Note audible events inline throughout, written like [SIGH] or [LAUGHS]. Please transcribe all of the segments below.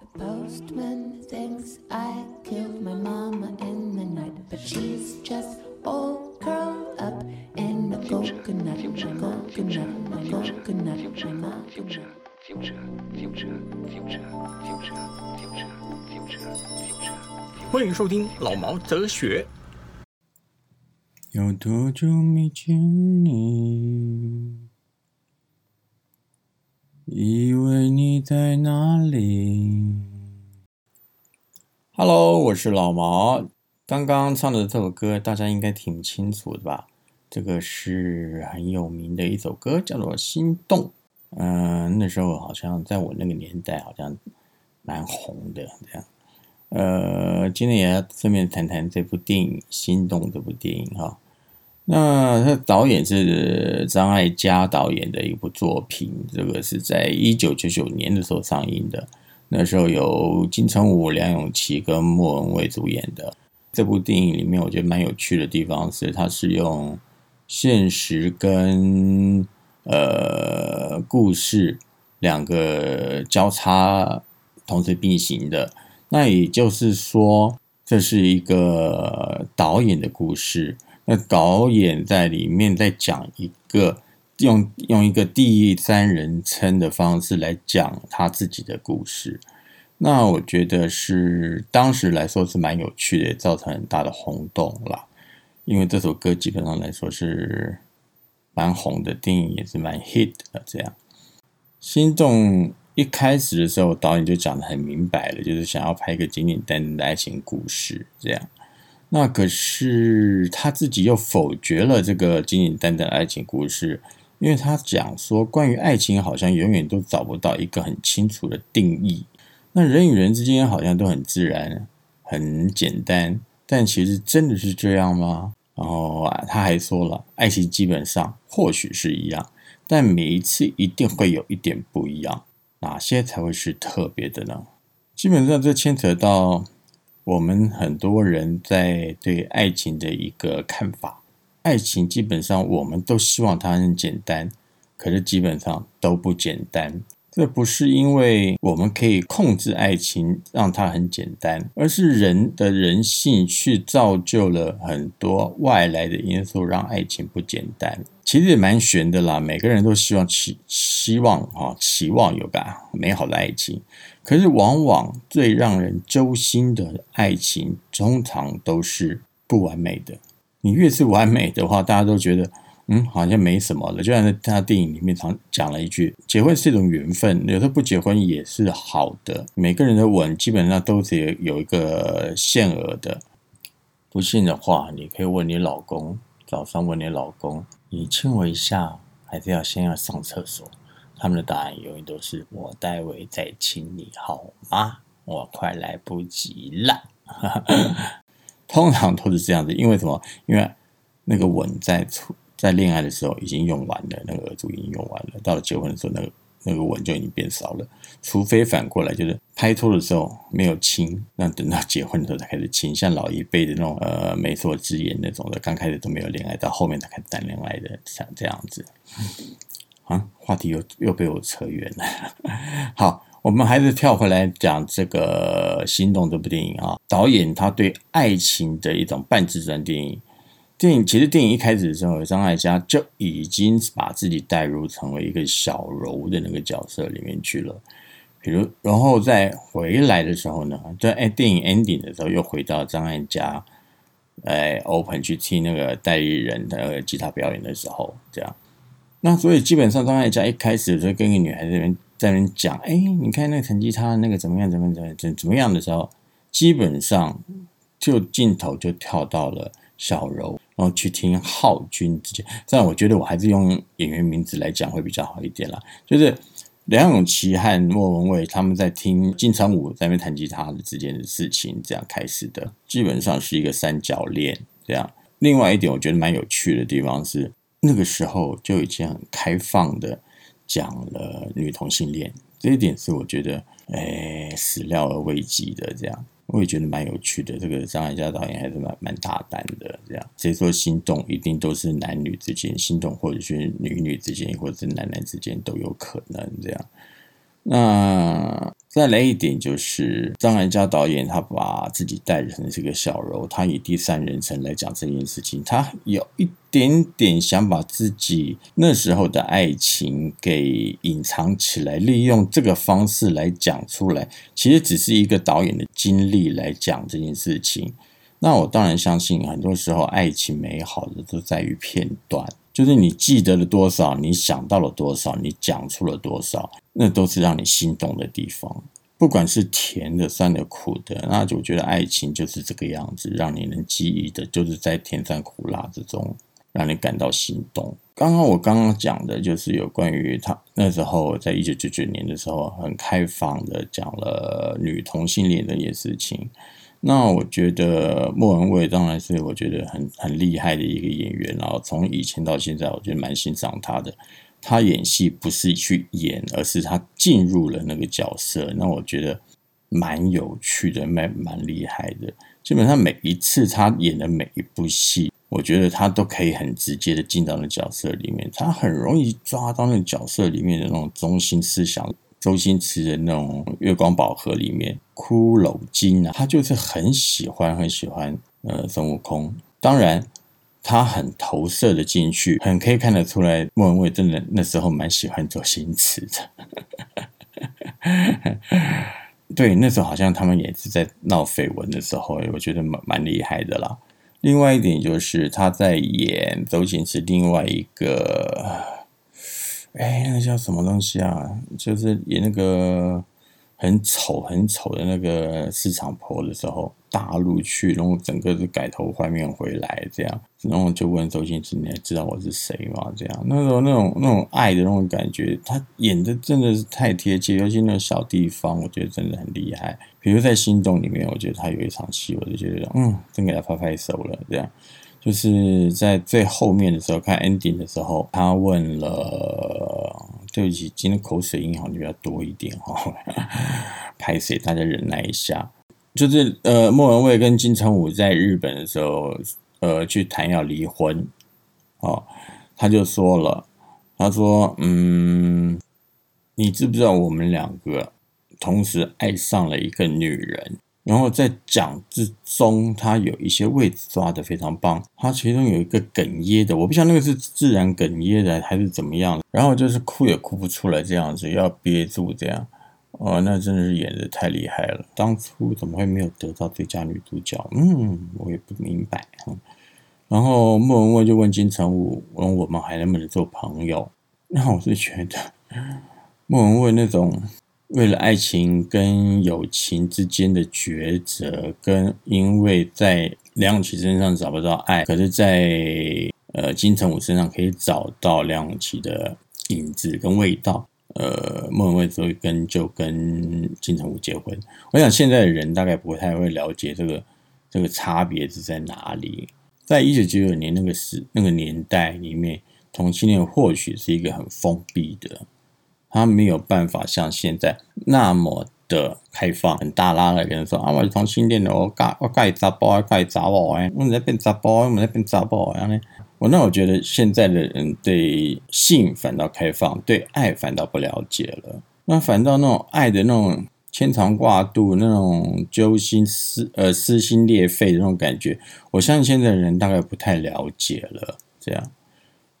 The postman thinks I killed my mama in the night, but she's just all curled up in a coconut, a coconut, a coconut, a coconut. future, future, future, future, future, future, future. 欢迎收听老毛哲学。有多久没见你？以为你在哪里？Hello，我是老毛。刚刚唱的这首歌，大家应该挺清楚的吧？这个是很有名的一首歌，叫做《心动》。嗯、那时候好像在我那个年代，好像蛮红的这样。呃，今天也要顺便谈谈这部电影《心动》这部电影哈。那他导演是张艾嘉导演的一部作品，这个是在一九九九年的时候上映的。那时候有金城武、梁咏琪跟莫文蔚主演的。这部电影里面，我觉得蛮有趣的地方是，它是用现实跟呃故事两个交叉同时并行的。那也就是说，这是一个导演的故事。那导演在里面在讲一个用用一个第三人称的方式来讲他自己的故事。那我觉得是当时来说是蛮有趣的，造成很大的轰动啦。因为这首歌基本上来说是蛮红的，电影也是蛮 hit 的。这样，心动一开始的时候，导演就讲的很明白了，就是想要拍一个简简单单的爱情故事，这样。那可是他自己又否决了这个简简单单的爱情故事，因为他讲说，关于爱情好像永远都找不到一个很清楚的定义。那人与人之间好像都很自然、很简单，但其实真的是这样吗？然后啊，他还说了，爱情基本上或许是一样，但每一次一定会有一点不一样。哪些才会是特别的呢？基本上这牵扯到我们很多人在对爱情的一个看法。爱情基本上我们都希望它很简单，可是基本上都不简单。这不是因为我们可以控制爱情让它很简单，而是人的人性去造就了很多外来的因素，让爱情不简单。其实也蛮悬的啦，每个人都希望期希望啊期望有个美好的爱情，可是往往最让人揪心的爱情，通常都是不完美的。你越是完美的话，大家都觉得。嗯，好像没什么了。就像在他电影里面常讲了一句：“结婚是一种缘分，有时候不结婚也是好的。”每个人的吻基本上都是有一个限额的。不信的话，你可以问你老公，早上问你老公：“你亲我一下，还是要先要上厕所？”他们的答案永远都是：“我待会再亲你好吗？我快来不及了。[LAUGHS] ”通常都是这样子，因为什么？因为那个吻在出。在恋爱的时候已经用完了，那个耳珠已经用完了。到了结婚的时候，那个那个吻就已经变少了。除非反过来，就是拍拖的时候没有亲，那等到结婚的时候才开始亲。像老一辈的那种呃媒妁之言那种的，刚开始都没有恋爱，到后面才开始谈恋爱的，像这样子。啊，话题又又被我扯远了。[LAUGHS] 好，我们还是跳回来讲这个《心动》这部电影啊。导演他对爱情的一种半自传电影。电影其实电影一开始的时候，张艾嘉就已经把自己带入成为一个小柔的那个角色里面去了。比如，然后再回来的时候呢，在哎电影 ending 的时候，又回到张艾嘉哎 open 去听那个代理人的吉他表演的时候，这样。那所以基本上张艾嘉一开始就跟一个女孩子边在那边讲，哎，你看那个弹吉他那个怎么样，怎么怎么怎怎么样的时候，基本上就镜头就跳到了小柔。然后去听浩君之间，这样我觉得我还是用演员名字来讲会比较好一点啦。就是梁咏琪和莫文蔚他们在听金城武在那边弹吉他的之间的事情，这样开始的，基本上是一个三角恋。这样，另外一点我觉得蛮有趣的地方是，那个时候就已经很开放的讲了女同性恋，这一点是我觉得，哎，始料而未及的这样。我也觉得蛮有趣的。这个张艾嘉导演还是蛮蛮大胆的，这样所以说心动一定都是男女之间心动，或者是女女之间，或者是男男之间都有可能这样。那再来一点就是张艾嘉导演，他把自己代成这个小柔，他以第三人称来讲这件事情，他有一点点想把自己那时候的爱情给隐藏起来，利用这个方式来讲出来，其实只是一个导演的经历来讲这件事情。那我当然相信，很多时候爱情美好的都在于片段。就是你记得了多少，你想到了多少，你讲出了多少，那都是让你心动的地方。不管是甜的、酸的、苦的，那就我觉得爱情就是这个样子，让你能记忆的，就是在甜酸苦辣之中，让你感到心动。刚刚我刚刚讲的就是有关于他那时候在一九九九年的时候，很开放的讲了女同性恋这件事情。那我觉得莫文蔚当然是我觉得很很厉害的一个演员，然后从以前到现在，我觉得蛮欣赏他的。他演戏不是去演，而是他进入了那个角色。那我觉得蛮有趣的，蛮蛮厉害的。基本上每一次他演的每一部戏，我觉得他都可以很直接的进到那角色里面，他很容易抓到那个角色里面的那种中心思想。周星驰的那种《月光宝盒》里面，骷髅精啊，他就是很喜欢很喜欢呃孙悟空。当然，他很投射的进去，很可以看得出来，莫文蔚真的那时候蛮喜欢周星驰的。[LAUGHS] 对，那时候好像他们也是在闹绯闻的时候，我觉得蛮蛮厉害的啦。另外一点就是他在演周星驰另外一个。哎，那个叫什么东西啊？就是演那个很丑、很丑的那个市场婆的时候，大陆去，然后整个是改头换面回来，这样，然后就问周星驰：“你还知道我是谁吗？”这样，那时候那种那种爱的那种感觉，他演的真的是太贴切，尤其那个小地方，我觉得真的很厉害。比如在《心动》里面，我觉得他有一场戏，我就觉得，嗯，真给他拍拍手了，这样。就是在最后面的时候看 ending 的时候，他问了，对不起，今天口水音好像比较多一点哈，[LAUGHS] 拍谁？大家忍耐一下。就是呃，莫文蔚跟金城武在日本的时候，呃，去谈要离婚，哦，他就说了，他说，嗯，你知不知道我们两个同时爱上了一个女人？然后在讲之中，他有一些位置抓的非常棒。他其中有一个哽咽的，我不晓得那个是自然哽咽的还是怎么样。然后就是哭也哭不出来，这样子要憋住这样。哦，那真的是演的太厉害了。当初怎么会没有得到最佳女主角？嗯，我也不明白。然后莫文蔚就问金城武，问我们还能不能做朋友？那我是觉得莫文蔚那种。为了爱情跟友情之间的抉择，跟因为在梁咏琪身上找不到爱，可是，在呃金城武身上可以找到梁咏琪的影子跟味道。呃，莫文蔚所以跟就跟金城武结婚。我想现在的人大概不太会了解这个这个差别是在哪里。在一九九九年那个时那个年代里面，同性恋或许是一个很封闭的。他没有办法像现在那么的开放，很大拉的跟人说啊，我是同性恋的，我盖我盖杂包，盖杂包哎，我在变杂包，我们在变杂包哎，我那我觉得现在的人对性反倒开放，对爱反倒不了解了。那反倒那种爱的那种牵肠挂肚，那种揪心撕呃撕心裂肺的那种感觉，我相信现在的人大概不太了解了。这样，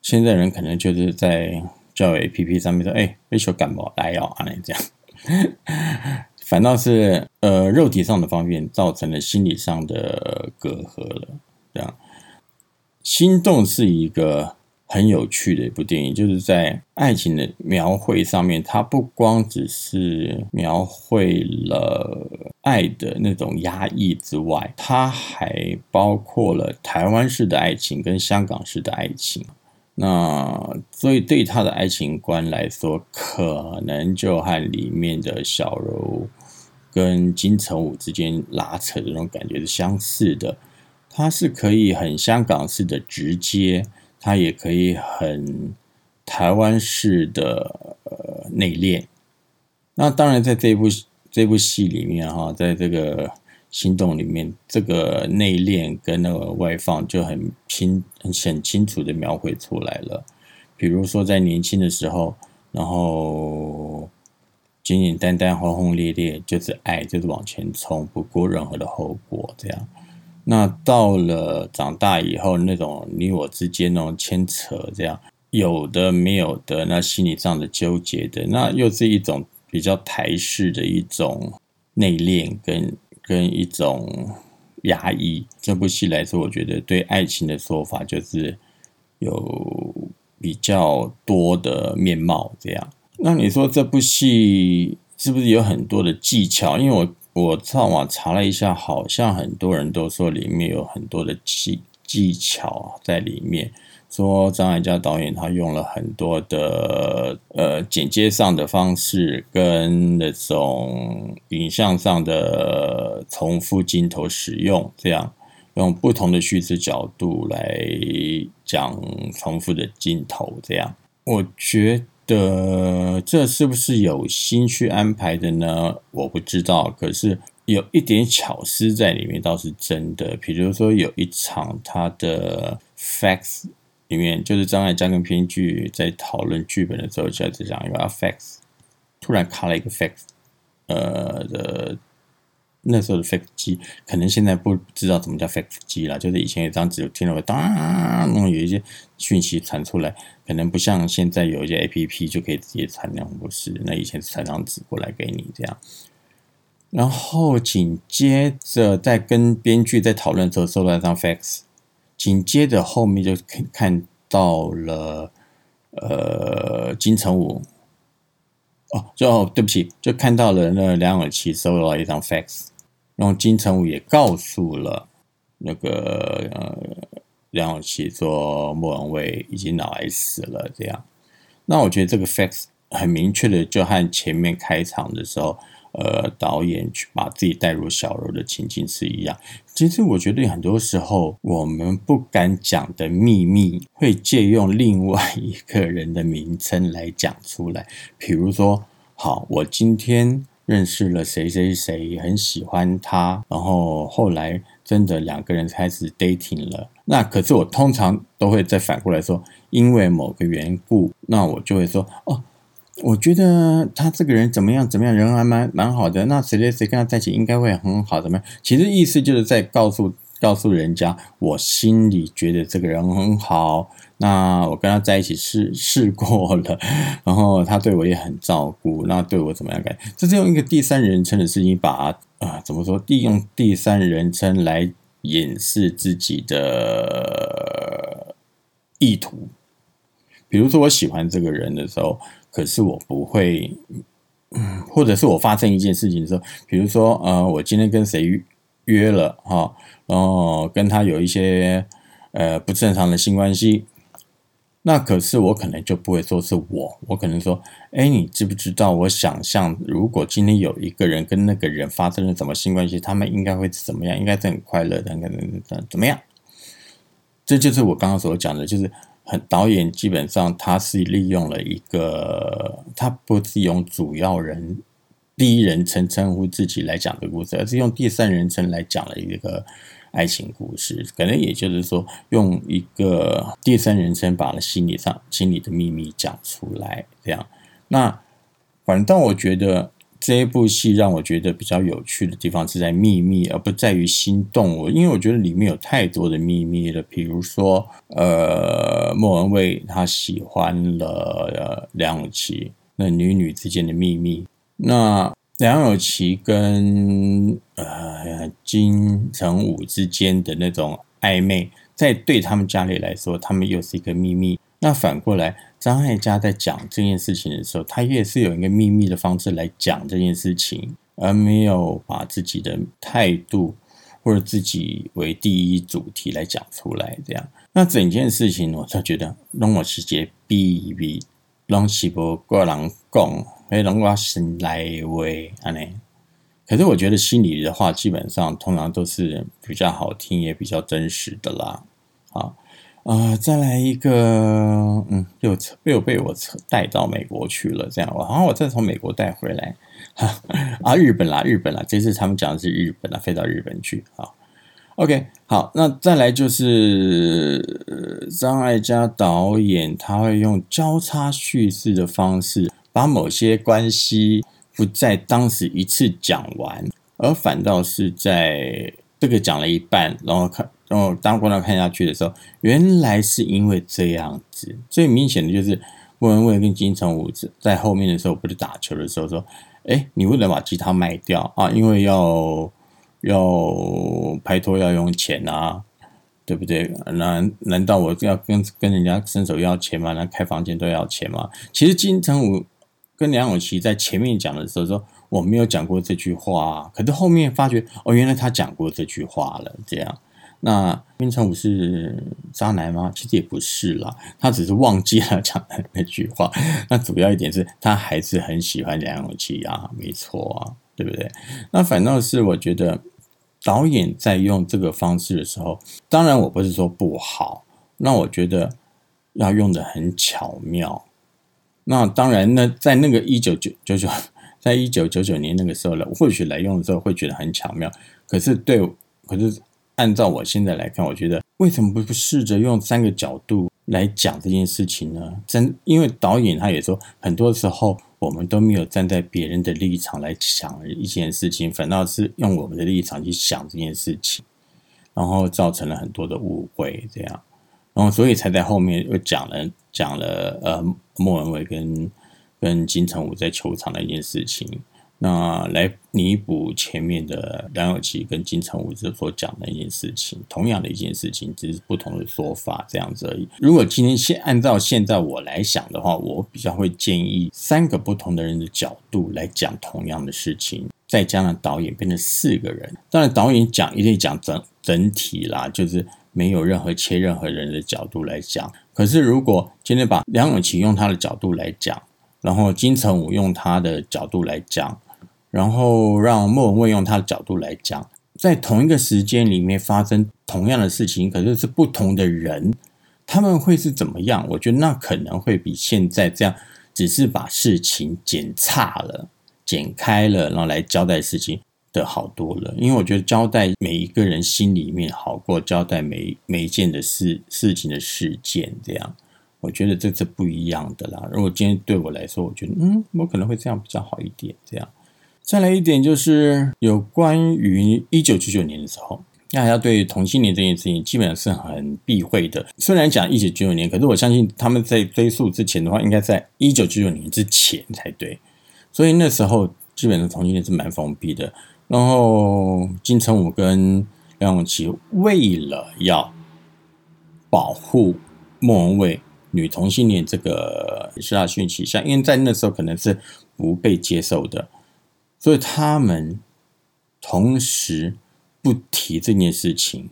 现在人可能就是在。交友 A P P 上面说，哎，被说感冒来哦，啊，这样，[LAUGHS] 反倒是呃肉体上的方面造成了心理上的隔阂了。这样，心动是一个很有趣的一部电影，就是在爱情的描绘上面，它不光只是描绘了爱的那种压抑之外，它还包括了台湾式的爱情跟香港式的爱情。那所以对他的爱情观来说，可能就和里面的小柔跟金城武之间拉扯的那种感觉是相似的。他是可以很香港式的直接，他也可以很台湾式的呃内敛。那当然，在这部这部戏里面哈，在这个心动里面，这个内敛跟那个外放就很清很很清楚的描绘出来了。比如说在年轻的时候，然后简简单单、轰轰烈烈，就是爱，就是往前冲，不顾任何的后果，这样。那到了长大以后，那种你我之间那种牵扯，这样有的没有的，那心理上的纠结的，那又是一种比较台式的一种内敛跟跟一种牙医。这部戏来说，我觉得对爱情的说法就是有比较多的面貌。这样，那你说这部戏是不是有很多的技巧？因为我。我上网查了一下，好像很多人都说里面有很多的技技巧在里面。说张艾嘉导演他用了很多的呃剪接上的方式，跟那种影像上的重复镜头使用，这样用不同的叙事角度来讲重复的镜头，这样我觉。得这是不是有心去安排的呢？我不知道，可是有一点巧思在里面倒是真的。比如说有一场他的 facts 里面，就是张艾嘉跟编剧在讨论剧本的时候，就在讲一个 fax，突然卡了一个 fax，呃的。那时候的 fax 机，可能现在不知道怎么叫 fax 机了。就是以前有张纸，听到会当，那种有一些讯息传出来，可能不像现在有一些 A P P 就可以直接传那种不是。那以前是传张纸过来给你这样。然后紧接着在跟编剧在讨论的时候，收到一张 fax，紧接着后面就看看到了，呃，金城武，哦，就对不起，就看到了那梁咏琪收到一张 fax。然后金城武也告诉了那个呃梁咏琪说莫文蔚已经脑癌死了这样，那我觉得这个 facts 很明确的就和前面开场的时候，呃导演去把自己带入小柔的情境是一样。其实我觉得很多时候我们不敢讲的秘密，会借用另外一个人的名称来讲出来。比如说，好，我今天。认识了谁谁谁，很喜欢他，然后后来真的两个人开始 dating 了。那可是我通常都会再反过来说，因为某个缘故，那我就会说哦，我觉得他这个人怎么样怎么样，人还蛮蛮好的。那谁谁谁跟他在一起应该会很好，怎么样？其实意思就是在告诉。告诉人家，我心里觉得这个人很好，那我跟他在一起试试过了，然后他对我也很照顾，那对我怎么样感？这是用一个第三人称的事情把啊，怎么说？利用第三人称来掩饰自己的意图。比如说，我喜欢这个人的时候，可是我不会，或者是我发生一件事情的时候，比如说，呃，我今天跟谁约了哈。然后跟他有一些呃不正常的性关系，那可是我可能就不会说是我，我可能说，哎，你知不知道？我想象如果今天有一个人跟那个人发生了什么性关系，他们应该会怎么样？应该是很快乐的，可能怎么样？这就是我刚刚所讲的，就是很导演基本上他是利用了一个，他不是用主要人第一人称称呼自己来讲的故事，而是用第三人称来讲了一个。爱情故事，可能也就是说，用一个第三人称把了心理上心里的秘密讲出来，这样。那反倒我觉得这一部戏让我觉得比较有趣的地方是在秘密，而不在于心动。我因为我觉得里面有太多的秘密了，比如说，呃，莫文蔚她喜欢了梁咏琪，那女女之间的秘密，那。梁咏琪跟呃金城武之间的那种暧昧，在对他们家里来说，他们又是一个秘密。那反过来，张艾嘉在讲这件事情的时候，他也是有一个秘密的方式来讲这件事情，而没有把自己的态度或者自己为第一主题来讲出来。这样，那整件事情，我就觉得让我直接比比，让是无个人讲。可以让我心来为安尼，可是我觉得心里的话，基本上通常都是比较好听，也比较真实的啦。好，啊、再来一个，嗯，又扯又被我带到美国去了，这样，然后我再从美国带回来，哈 [LAUGHS] 啊，日本啦，日本啦，这次他们讲的是日本啦，飞到日本去啊。OK，好，那再来就是张艾嘉导演，他会用交叉叙事的方式，把某些关系不在当时一次讲完，而反倒是在这个讲了一半，然后看，然后当观众看下去的时候，原来是因为这样子。最明显的就是莫文蔚跟金城武在后面的时候，不是打球的时候说：“哎，你为了把吉他卖掉啊？因为要要拍拖要用钱啊。”对不对？难难道我要跟跟人家伸手要钱吗？那开房间都要钱吗？其实金城武跟梁咏琪在前面讲的时候说我没有讲过这句话、可是后面发觉哦，原来他讲过这句话了。这样，那金城武是渣男吗？其实也不是啦，他只是忘记了讲的那句话。那主要一点是他还是很喜欢梁咏琪啊，没错啊，对不对？那反倒是我觉得。导演在用这个方式的时候，当然我不是说不好，那我觉得要用的很巧妙。那当然，那在那个一九九九九，在一九九九年那个时候呢，或许来用的时候会觉得很巧妙。可是对，可是按照我现在来看，我觉得为什么不试着用三个角度来讲这件事情呢？真因为导演他也说，很多时候。我们都没有站在别人的立场来想一件事情，反倒是用我们的立场去想这件事情，然后造成了很多的误会，这样，然后所以才在后面又讲了讲了呃莫文蔚跟跟金城武在球场的一件事情。那来弥补前面的梁咏琪跟金城武所讲的一件事情，同样的一件事情，只是不同的说法这样子而已。如果今天现按照现在我来想的话，我比较会建议三个不同的人的角度来讲同样的事情，再加上导演变成四个人。当然，导演讲一定讲整整体啦，就是没有任何切任何人的角度来讲。可是如果今天把梁咏琪用他的角度来讲，然后金城武用他的角度来讲。然后让莫文蔚用他的角度来讲，在同一个时间里面发生同样的事情，可是是不同的人，他们会是怎么样？我觉得那可能会比现在这样只是把事情剪差了、剪开了，然后来交代事情的好多了。因为我觉得交代每一个人心里面好过交代每每一件的事事情的事件，这样我觉得这是不一样的啦。如果今天对我来说，我觉得嗯，我可能会这样比较好一点，这样。再来一点，就是有关于一九九九年的时候，大家对同性恋这件事情基本上是很避讳的。虽然讲一九九九年，可是我相信他们在追溯之前的话，应该在一九九九年之前才对。所以那时候基本上同性恋是蛮封闭的。然后金城武跟梁咏琪为了要保护莫文蔚女同性恋这个是他讯息像，因为在那时候可能是不被接受的。所以他们同时不提这件事情，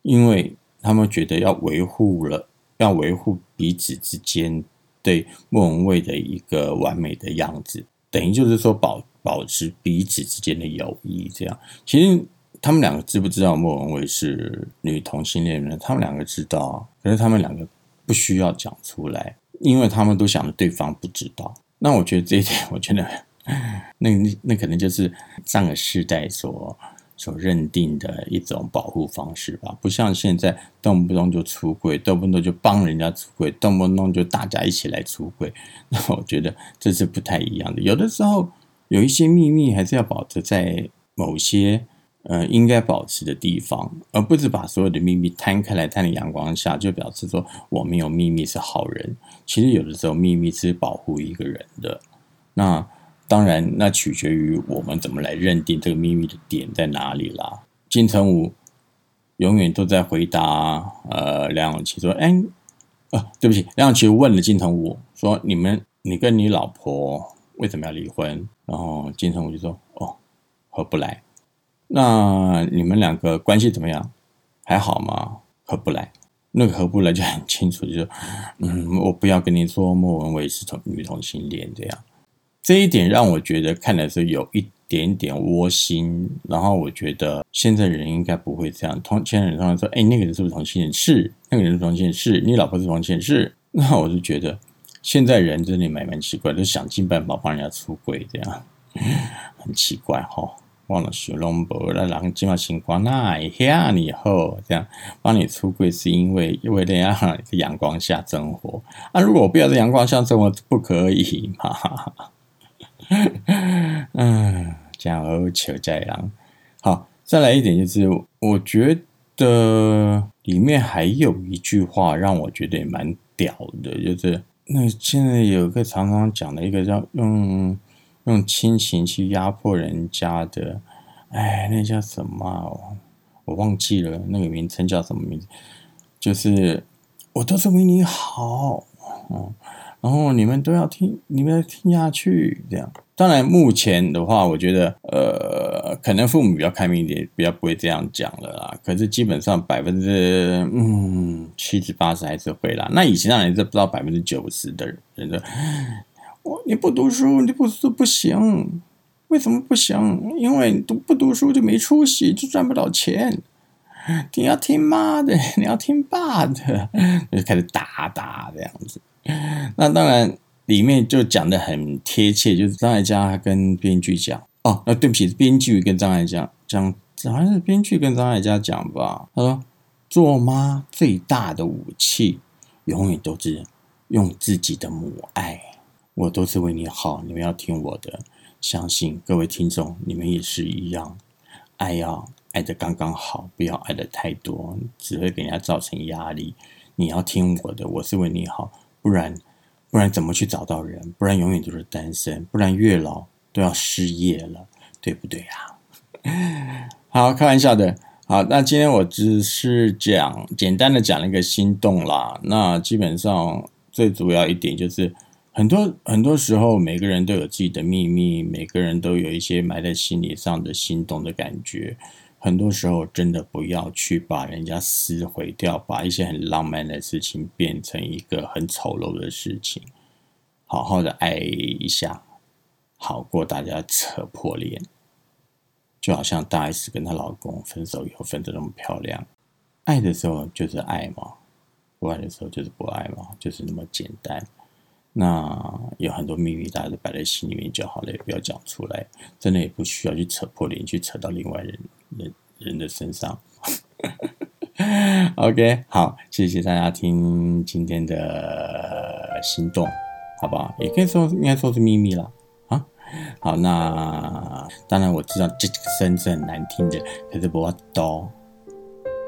因为他们觉得要维护了，要维护彼此之间对莫文蔚的一个完美的样子，等于就是说保保持彼此之间的友谊。这样，其实他们两个知不知道莫文蔚是女同性恋呢？他们两个知道，可是他们两个不需要讲出来，因为他们都想着对方不知道。那我觉得这一点，我觉得。[LAUGHS] 那那可能就是上个世代所所认定的一种保护方式吧，不像现在动不动就出轨，动不动就帮人家出轨，动不动就大家一起来出轨。[LAUGHS] 那我觉得这是不太一样的。有的时候有一些秘密还是要保持在某些呃应该保持的地方，而不是把所有的秘密摊开来，摊在阳光下，就表示说我没有秘密是好人。其实有的时候秘密是保护一个人的。那。当然，那取决于我们怎么来认定这个秘密的点在哪里啦。金城武永远都在回答，呃，梁咏琪说：“哎，啊，对不起。”梁咏琪问了金城武说：“你们，你跟你老婆为什么要离婚？”然后金城武就说：“哦，合不来。”那你们两个关系怎么样？还好吗？合不来。那个合不来就很清楚，就说：“嗯，我不要跟你说莫文蔚是同女同性恋这样。”这一点让我觉得看的是有一点点窝心。然后我觉得现在人应该不会这样，同现在人通常说，哎，那个人是不是同性恋？是，那个人是同性恋，是你老婆是同性恋，是。[LAUGHS] 那我就觉得现在人真的蛮蛮奇怪，都想尽办法帮人家出轨，这样 [LAUGHS] 很奇怪哈。忘了修龙博那狼今晚情况那一下你后这样帮你出柜，是因为为了要在阳光下生活啊？如果我不要在阳光下生活，不可以嘛？[LAUGHS] 嗯，这样好求在狼。好，再来一点就是，我觉得里面还有一句话让我觉得也蛮屌的，就是那现在有一个常常讲的一个叫用。用亲情去压迫人家的，哎，那叫什么？我忘记了那个名称叫什么名字？就是我都是为你好，嗯，然后你们都要听，你们要听下去，这样。当然，目前的话，我觉得，呃，可能父母比较开明一点，比较不会这样讲了啦。可是基本上百分之嗯七十八十还是会啦。那以前当然是不知道百分之九十的人的。你不读书，你不读不行。为什么不行？因为你读不读书就没出息，就赚不到钱。你要听妈的，[LAUGHS] 你要听爸的，[LAUGHS] 就开始打打这样子。[LAUGHS] 那当然，里面就讲的很贴切，就是张艾嘉跟编剧讲哦，那对不起，编剧跟张艾嘉讲，好像是编剧跟张艾嘉讲吧。他说，做妈最大的武器，永远都是用自己的母爱。我都是为你好，你们要听我的。相信各位听众，你们也是一样，爱要爱的刚刚好，不要爱的太多，只会给人家造成压力。你要听我的，我是为你好，不然不然怎么去找到人？不然永远都是单身，不然月老都要失业了，对不对呀？[LAUGHS] 好，开玩笑的。好，那今天我只是讲简单的讲了一个心动啦。那基本上最主要一点就是。很多很多时候，每个人都有自己的秘密，每个人都有一些埋在心理上的心动的感觉。很多时候，真的不要去把人家撕毁掉，把一些很浪漫的事情变成一个很丑陋的事情。好好的爱一下，好过大家扯破脸。就好像大 S 跟她老公分手以后分的那么漂亮，爱的时候就是爱嘛，不爱的时候就是不爱嘛，就是那么简单。那有很多秘密，大家都摆在心里面就好了，也不要讲出来。真的也不需要去扯破脸，去扯到另外人人人的身上。[LAUGHS] OK，好，谢谢大家听今天的心动，好不好？也可以说应该说是秘密了啊。好，那当然我知道这个声是很难听的，可是不要多。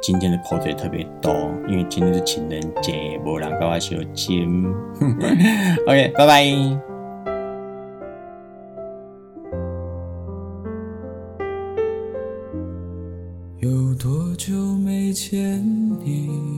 今天的口水特别多，因为今天是情人节，无人跟我相亲。[LAUGHS] OK，拜拜。见你？